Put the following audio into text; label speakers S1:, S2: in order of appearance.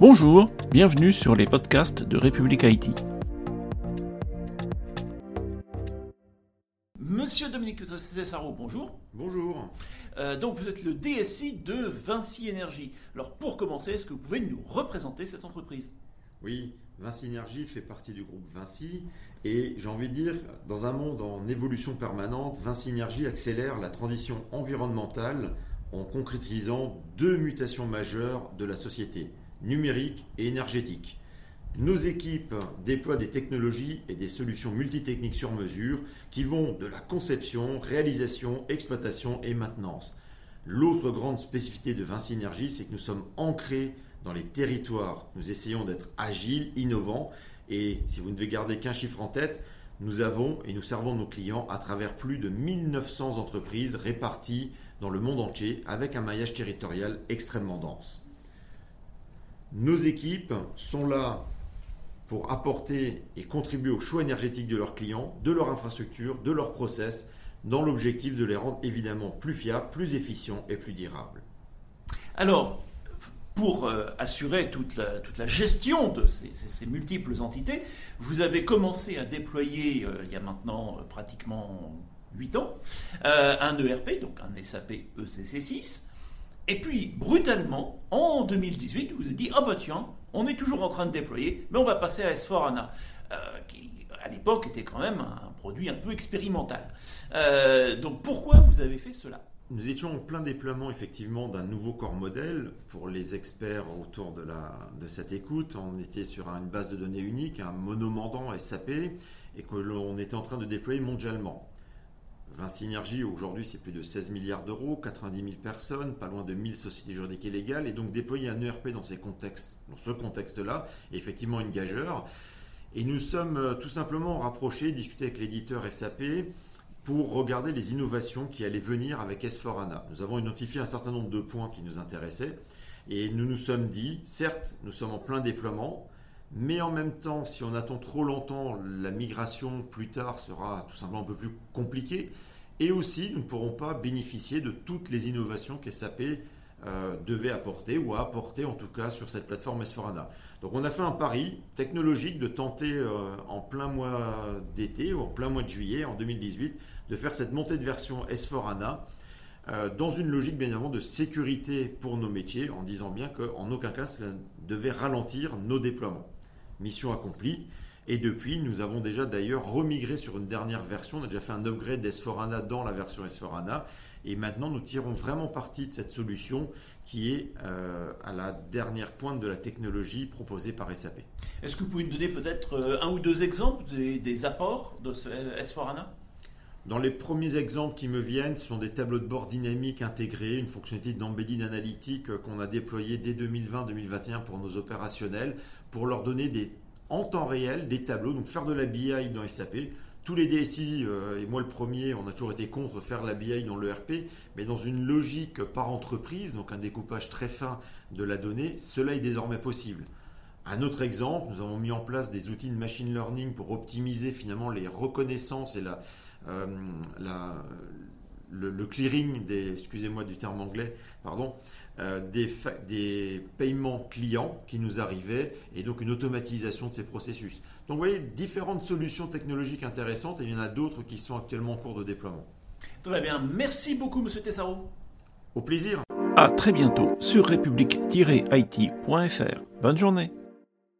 S1: Bonjour, bienvenue sur les podcasts de République Haïti. Monsieur Dominique Césaro, bonjour.
S2: Bonjour.
S1: Euh, donc vous êtes le DSI de Vinci Énergie. Alors pour commencer, est-ce que vous pouvez nous représenter cette entreprise?
S2: Oui, Vinci Énergie fait partie du groupe Vinci et j'ai envie de dire, dans un monde en évolution permanente, Vinci Énergie accélère la transition environnementale en concrétisant deux mutations majeures de la société numérique et énergétique. Nos équipes déploient des technologies et des solutions multitechniques sur mesure qui vont de la conception, réalisation, exploitation et maintenance. L'autre grande spécificité de Vinci Énergie, c'est que nous sommes ancrés dans les territoires. Nous essayons d'être agiles, innovants et si vous ne devez garder qu'un chiffre en tête, nous avons et nous servons nos clients à travers plus de 1900 entreprises réparties dans le monde entier avec un maillage territorial extrêmement dense. Nos équipes sont là pour apporter et contribuer au choix énergétique de leurs clients, de leur infrastructure, de leurs process, dans l'objectif de les rendre évidemment plus fiables, plus efficients et plus durables.
S1: Alors, pour euh, assurer toute la, gestion de ces, multiples entités, vous avez commencé à déployer, euh, il y a maintenant euh, pratiquement 8 ans, un ERP, donc un SAP ECC6, et puis, brutalement, en 2018, vous avez dit, ah bah tiens, on est toujours en train de déployer, mais on va passer à S4ANA, euh, qui à l'époque était quand même un produit un peu expérimental. Euh, donc pourquoi vous avez fait cela?
S2: Nous étions en plein déploiement effectivement d'un nouveau corps modèle pour les experts autour de, la, de cette écoute. On était sur une base de données unique, un monomandant SAP, et que l'on était en train de déployer mondialement. Vinci Énergie, aujourd'hui, c'est plus de 16 milliards d'euros, 90 000 personnes, pas loin de 1000 sociétés juridiques et légales. Et donc, déployer un ERP dans, ces contextes, dans ce contexte-là est effectivement une gageure. Et nous sommes euh, tout simplement rapprochés, discutés avec l'éditeur SAP pour regarder les innovations qui allaient venir avec S4ANA. Nous avons identifié un certain nombre de points qui nous intéressaient. Et nous nous sommes dit, certes, nous sommes en plein déploiement, mais en même temps, si on attend trop longtemps, la migration plus tard sera tout simplement un peu plus compliquée. Et aussi, nous ne pourrons pas bénéficier de toutes les innovations qu'SAP euh, devait apporter, ou a apporté en tout cas sur cette plateforme s Donc on a fait un pari technologique de tenter euh, en plein mois d'été ou en plein mois de juillet en 2018 de faire cette montée de version s euh, dans une logique bien évidemment de sécurité pour nos métiers, en disant bien qu'en aucun cas cela devait ralentir nos déploiements mission accomplie. Et depuis, nous avons déjà d'ailleurs remigré sur une dernière version. On a déjà fait un upgrade d'Esforana dans la version Esforana. Et maintenant, nous tirons vraiment parti de cette solution qui est euh, à la dernière pointe de la technologie proposée par SAP.
S1: Est-ce que vous pouvez nous donner peut-être euh, un ou deux exemples des, apports de ce Esforana?
S2: Dans les premiers exemples qui me viennent, ce sont des tableaux de bord dynamiques intégrés, une fonctionnalité d'embedded analytique qu'on a déployée dès 2020-2021 pour nos opérationnels, pour leur donner des, en temps réel des tableaux, donc faire de la BI dans SAP. Tous les DSI, euh, et moi le premier, on a toujours été contre faire la BI dans l'ERP, mais dans une logique par entreprise, donc un découpage très fin de la donnée, cela est désormais possible. Un autre exemple, nous avons mis en place des outils de machine learning pour optimiser finalement les reconnaissances et la, euh, le, clearing des, excusez-moi du terme anglais, pardon, euh, des, des, paiements clients qui nous arrivaient et donc une automatisation de ces processus. Donc vous voyez, différentes solutions technologiques intéressantes et il y en a d'autres qui sont actuellement en cours de déploiement.
S1: Très bien, merci beaucoup Monsieur Tessaro.
S2: Au plaisir.
S1: À très bientôt sur république-it.fr. Bonne journée.